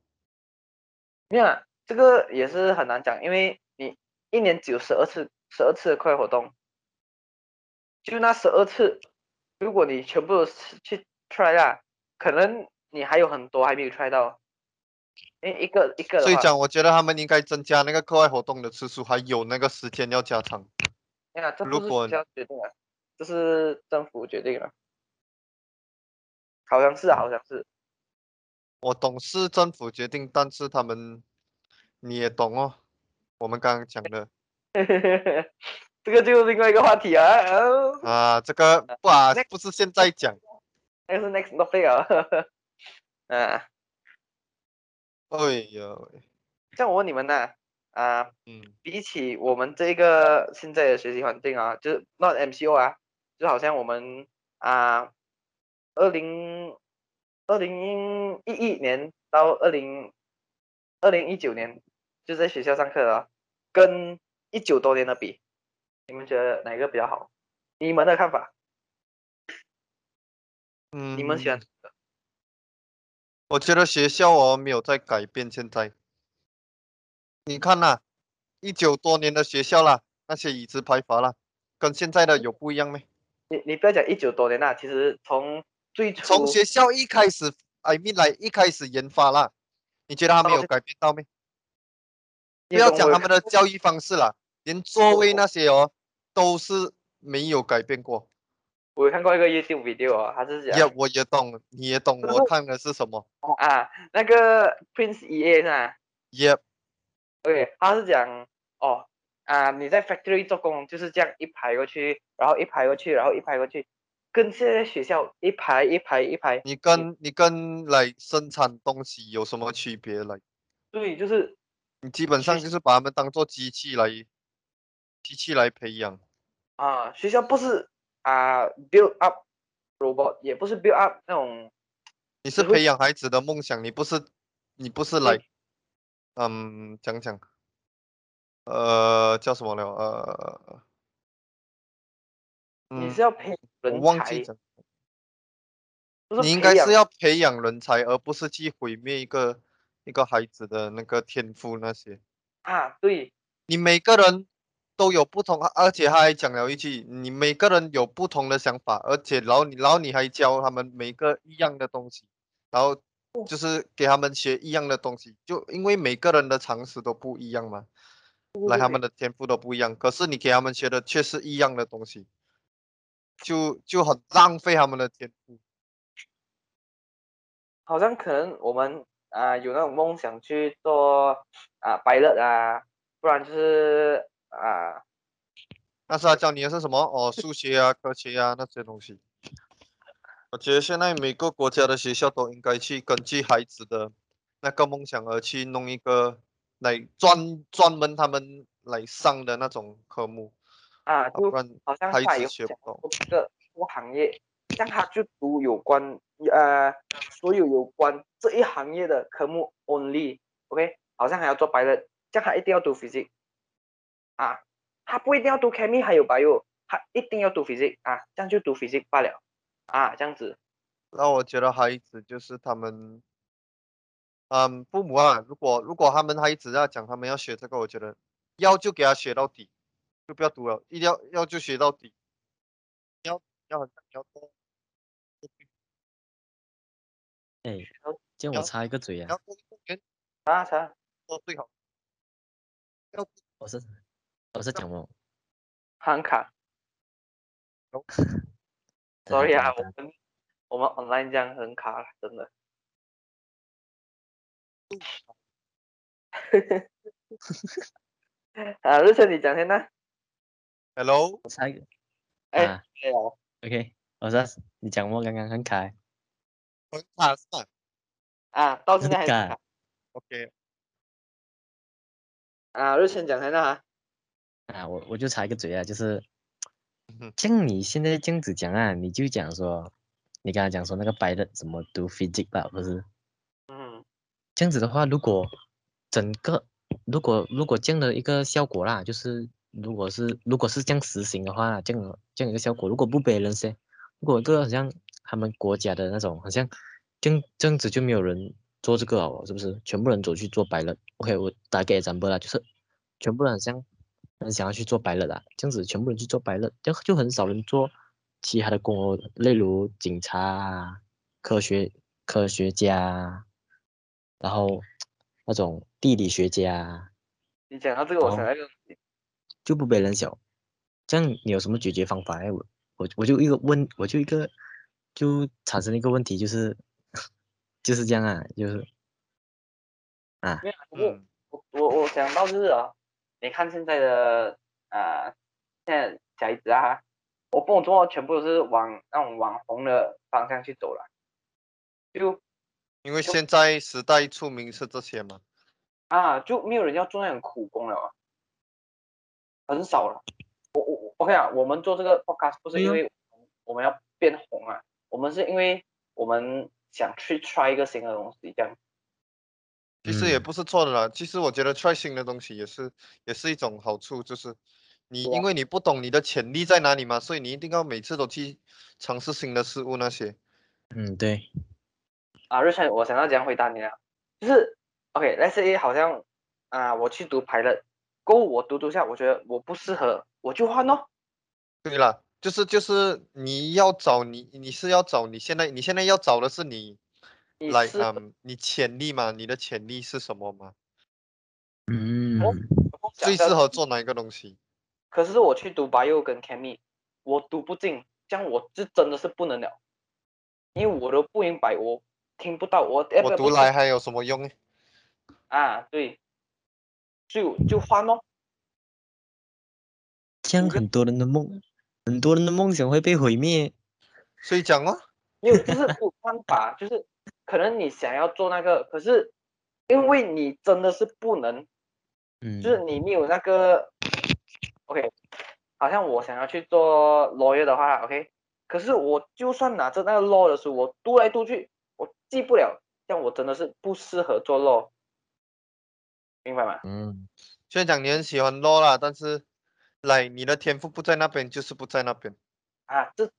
没有啊，这个也是很难讲，因为你一年只有十二次，十二次的课外活动，就那十二次，如果你全部去 try 啦，可能你还有很多还没有 try 到，因为一个一个的，所以讲，我觉得他们应该增加那个课外活动的次数，还有那个时间要加长。哎呀，这如果不是学校决定的，这是政府决定了，好像是啊，好像是，我懂是政府决定，但是他们你也懂哦，我们刚刚讲的。[laughs] 这个就是另外一个话题啊，哦啊，这个不啊不是现在讲，那个是 next topic 啊，[laughs] 啊，哎呦喂，像我问你们呢，啊。嗯。比起我们这个现在的学习环境啊，就是 not MCO 啊，就好像我们啊，二零二零一一年到二零二零一九年就在学校上课了，跟一九多年的比，你们觉得哪个比较好？你们的看法？嗯，你们喜欢？我觉得学校哦没有在改变，现在你看呐、一九多年的学校啦，那些椅子排法啦，跟现在的有不一样没？你你不要讲一九多年啦，其实从最初从学校一开始，I mean 来一开始研发啦，你觉得他没有改变到没？不要讲他们的教育方式啦，连座位那些哦都是没有改变过。我有看过一个 YouTube video 哦，他是讲也我也懂，你也懂，我看的是什么啊，那个 Prince EA 是吧？？Yep，OK，他是讲哦啊，你在 factory 做工就是这样一排过去，然后一排过去，然后一排过去，跟现在学校一排一排一排，你跟你跟来生产东西有什么区别来？对，就是你基本上就是把他们当做机器来，机器来培养。啊，学校不是啊 build up robot，也不是 build up 那种你是培养孩子的梦想，你不是你不是来，嗯，讲讲，呃，叫什么了？呃，嗯你是，要培我人才忘记，你应该是要培养人才，而不是去毁灭一个一个孩子的那个天赋那些。啊，对，你每个人都有不同，而且他还讲了一句，你每个人有不同的想法，而且然后你然后你还教他们每个一样的东西，然后就是给他们学一样的东西，就因为每个人的常识都不一样嘛，来他们的天赋都不一样，可是你给他们学的却是一样的东西，就就很浪费他们的天赋。好像可能我们啊有那种梦想去做啊 pilot 啊，不然就是啊但是他教你的是什么？哦，数学啊、科学啊那些东西。我觉得现在每个国家的学校都应该去根据孩子的那个梦想而去弄一个来专专门他们来上的那种科目，啊不然好像有讲学不懂。说这个这个行业，像他就读有关呃所有有关这一行业的科目 only，OK，、好像还要做 pilot，这样他一定要读 physics 啊，他不一定要读 chemistry 还有 bio，他一定要读 physics 啊，这样就读 physics 罢了。啊，这样子。那我觉得孩子就是他们，嗯，父母啊，如果如果他们还一直要讲他们要学这个，我觉得要就给他学到底，就不要读了，一定要要就学到底，要要很要多，哎，这样要我插一个嘴啊要，多一点啊啥说最好。要我是我是讲么？[laughs] [laughs] 行卡真的，sorry 啊，我们我们 online 这样很卡了，真的。[laughs] 啊，日晨你讲先呢？Hello，我插一个。哎啊。对哦，，OK，我说你讲我刚刚很卡。欸，很卡是吧啊，到现在还卡。卡？OK，啊。日先讲先啊，啊，我我就插一个嘴啊，就是像你现在这样子讲啊，你就讲说，你刚才讲说那个白的怎么读 physics 吧，不是？这样子的话，如果整个如果如果这样的一个效果啦，就是如果是如果是这样实行的话，这样这样一个效果，如果不被人噻，如果一个好像他们国家的那种，好像这样这样子就没有人做这个哦，是不是？全部人走去做白了，OK，我打个 example 啦，就是全部人像很想要去做白了啦，这样子全部人去做白了，就就很少人做其他的工哦，例如警察啊、科学科学家，然后那种地理学家啊，你讲到这个，我哦想到一个就不被人晓。这样你有什么解决方法？哎，我我我就一个问，我就一个就产生了一个问题，就是 [laughs] 就是这样啊，就是啊，没有，不过嗯，我我我想到就是啊，你看现在的啊、现在小孩子啊，我跟我做全部都是往那种网红的方向去走了，就因为现在时代出名是这些嘛。啊就没有人要做那种苦工了啊，很少了。我我我 OK 啊，我们做这个 podcast 不是因为我们要变红啊，我们是因为我们想去 try 一个新的东西，这样其实也嗯不是错的啦。其实我觉得 try 新的东西也是也是一种好处，就是你因为你不懂你的潜力在哪里嘛，所以你一定要每次都去尝试新的事物那些。嗯，对，啊，日晨，我想要怎样回答你啊？就是 OK，let's、say 好像啊，我去读 pilot，过后我读读下，我觉得我不适合，我就换咯。对了，就是就是你要找你你是要找你现在你现在要找的是你来你适合嗯你潜力嘛，你的潜力是什么吗？嗯，最适合做哪一个东西？可是我去读 bio 跟 chemi，我读不进，这样我就真的是不能了，因为我都不明白，我听不到，我我读来还有什么用呢？啊，对，就就换咯。这样很多人的梦，很多人的梦想会被毁灭。所以讲哦，没有，就是没有方法，就是可能你想要做那个，可是因为你真的是不能，嗯，就是你没有那个，OK，好像我想要去做 lawyer 的话，OK，可是我就算拿着那个 law 的书，我读来读去，我记不了，这样我真的是不适合做 law，明白吗？嗯，虽然讲你很喜欢 law 啦，但是来你的天赋不在那边，就是不在那边。啊，这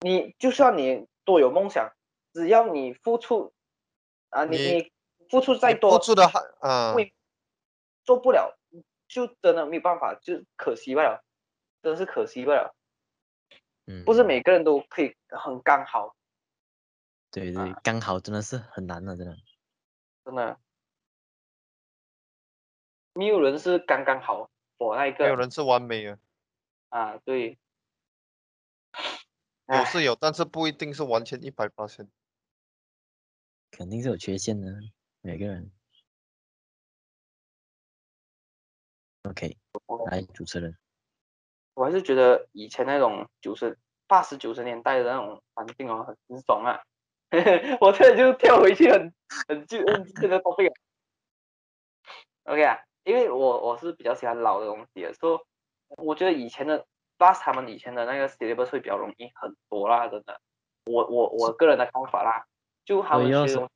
你就算你多有梦想，只要你付出啊，你你你付出再多，付出的还啊，会做不了，就真的没有办法，就可惜不了，真的是可惜不了。嗯，不是每个人都可以很刚好，对对啊，刚好真的是很难的，真的。真的，没有人是刚刚好我那一个没有人是完美的，啊，对，有是有，但是不一定是完全一百八十。肯定是有缺陷的，每个人。OK，来主持人，我还是觉得以前那种九十八十九十年代的那种环境哦，很很爽啊。[laughs] 我现在就跳回去很很旧很这个 topic 啊。OK 啊，因为我我是比较喜欢老的东西的，所以我觉得以前的 bus 他们以前的那个 syllabus 会比较容易很多啦，真的。我我我个人的看法啦，就他们对哦是学的东西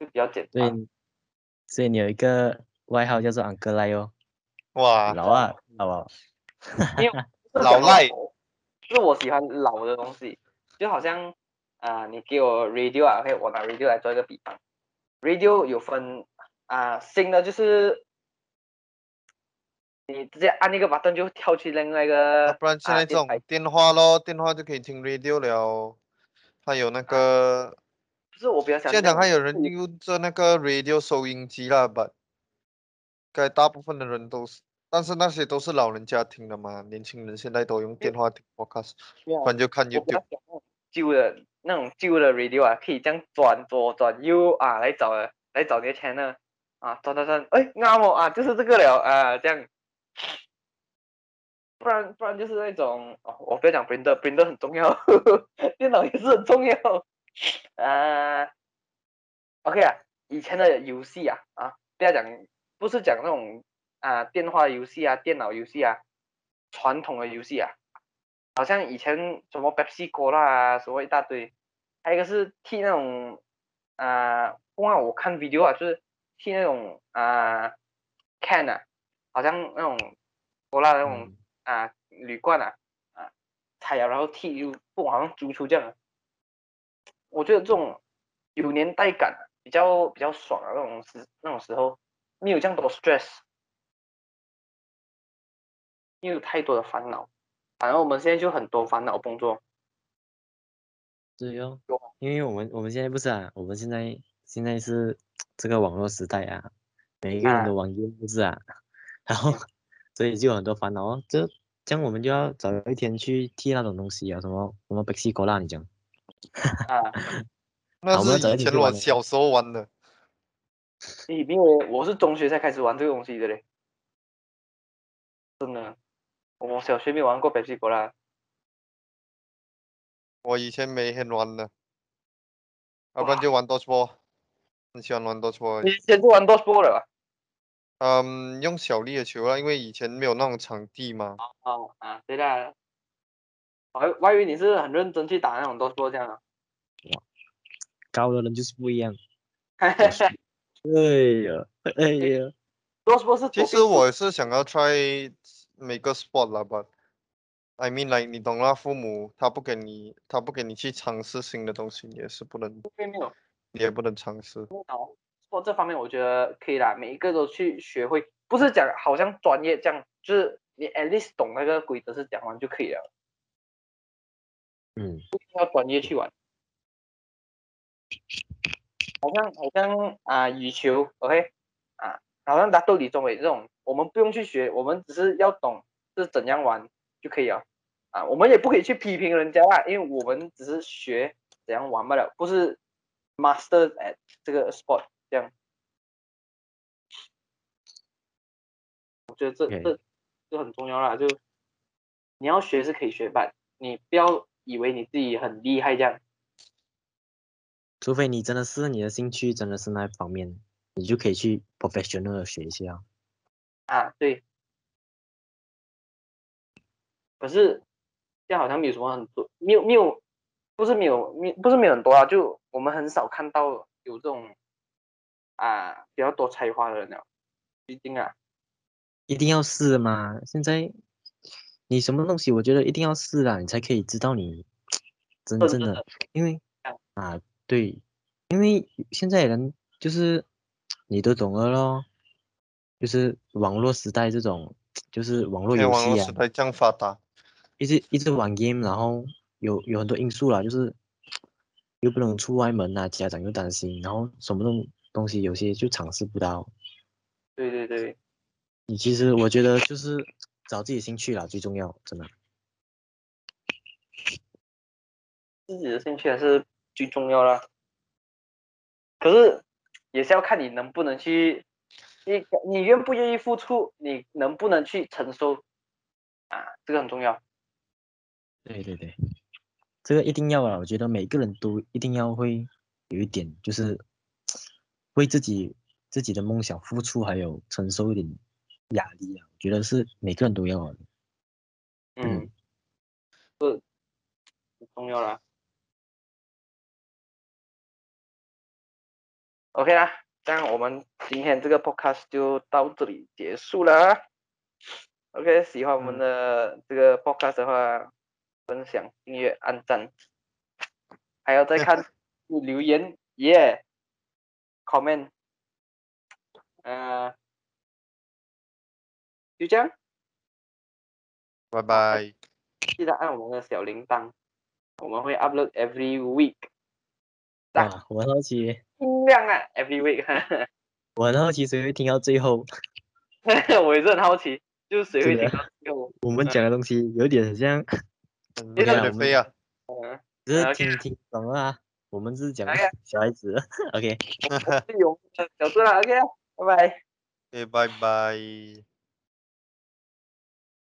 就比较简对单。，所以你有一个外号叫做 Uncle 赖哦，哇，老啊，老啊，因为老赖是我喜欢老的东西，就好像啊、你给我 radio 啊，OK，我拿 radio 来做一个比方，radio 有分啊、新的就是你直接按一个 button 就跳去另外一个，要不然现啊在这种电话咯，电话就可以听 radio 了。还有那个，就是我比较想现在讲还有人是用着那个 radio 收音机啦，but 该大部分的人都是，但是那些都是老人家听的嘛，年轻人现在都用电话听 podcast，没有不然就看 YouTube。旧的那种旧的 radio 啊，可以这样转左转右啊，来找来找你的 channel 啊，转转转，哎，那么啊，就是这个了啊，这样。不然不然就是那种哦，我不要讲 printer，printer 很重要，[laughs] 电脑也是很重要。呃，OK 啊，以前的游戏啊啊，不要讲，不是讲那种啊电话游戏啊、电脑游戏啊，传统的游戏啊，好像以前什么 Pepsi Cola 啊，什么一大堆，还有一个是替那种啊，我看 video 啊，就是替那种啊 can 啊，好像那种 cola 那种嗯啊铝罐啊啊拆了然后踢，不好像足球这样。我觉得这种有年代感啊，比较比较爽啊，那种时那种时候没有这样多 stress，没有太多的烦恼。反正我们现在就很多烦恼工作，对哦，因为我们我们现在不是啊，我们现在现在是这个网络时代啊，每一个人啊。都玩 game 不是啊，然后所以就有很多烦恼哦。这这样我们就要找一天去替那种东西啊，什么什么 c o l a 你讲，啊，那我们要找是以前我一起去玩小时候玩的。因因为我是中学才开始玩这个东西的嘞，真的，我小学没玩过 Pepsi Cola，我以前每天玩的，要不然就玩 dodgeball，很喜欢玩 dodgeball 你。以前就玩 dodgeball 了吧？嗯，用小粒的球啊，因为以前没有那种场地嘛。哦啊，对的，我还我还以为你是很认真去打那种 dodgeball 这样啊。高的人就是不一样。[laughs] 哈哈哈哎呀，哎呀，，[laughs] dodgeball 是其实我是想要 try 每个 sport 啦，but I mean like 你懂啦，父母他不给你，他不给你去尝试新的东西，你也是不能。你也不能尝试。哦，做这方面我觉得可以啦，每一个都去学会，不是讲好像专业这样，就是你 at least 懂那个规则是讲完就可以了，嗯，不要专业去玩。好像好像啊、羽球，OK 啊，好像打斗李宗伟这种，我们不用去学，我们只是要懂是怎样玩就可以了啊，我们也不可以去批评人家啦，因为我们只是学怎样玩罢了，不是 master at 这个 sport 这样。我觉得这这这很重要啦，就你要学是可以学吧，你不要以为你自己很厉害这样。除非你真的是你的兴趣真的是那一方面，你就可以去 professional 的学一下。啊，对。可是这样好像没有什么很多，没有没有，不是没有没不是没有很多啊，就我们很少看到有这种啊比较多才华的人了，毕竟啊，一定要试嘛！现在你什么东西，我觉得一定要试啦，你才可以知道你 [laughs] 真正的，因为嗯啊，对，因为现在人就是 [tsk] 你都懂了咯，就是网络时代这种，就是网络游戏啊网络时，代这样发达，一直一直玩 game，然后有有很多因素啦，就是又不能出外门啊，家长又担心，然后什么东东西有些就尝试不到。对对对，你其实我觉得就是找自己兴趣啦，最重要，真的。自己的兴趣还是最重要啦。可是也是要看你能不能去，你你愿不愿意付出，你能不能去承受啊，这个很重要。对对对，这个一定要啊！我觉得每个人都一定要会有一点，就是为自己自己的梦想付出，还有承受一点压力啊。我觉得是每个人都要的。嗯，这很重要啦。OK 啦，这样我们今天这个 podcast 就到这里结束了啊。OK，喜欢我们的这个 podcast 的话，分享、订阅、按赞，还要再看 [laughs] 留言耶、comment，呃，就这样。拜拜。记得按我们的小铃铛，我们会 upload every week，啊，[laughs] 我很好奇，尽量啊，every week [laughs] 我很好奇谁会听到最后。[laughs] 我也是很好奇，就是谁会听到最后？我们讲的东西有点像，有点飞啊。嗯，只是听听懂了啊。我们是讲小孩子，OK。是有小字了，OK，拜拜。OK，拜拜。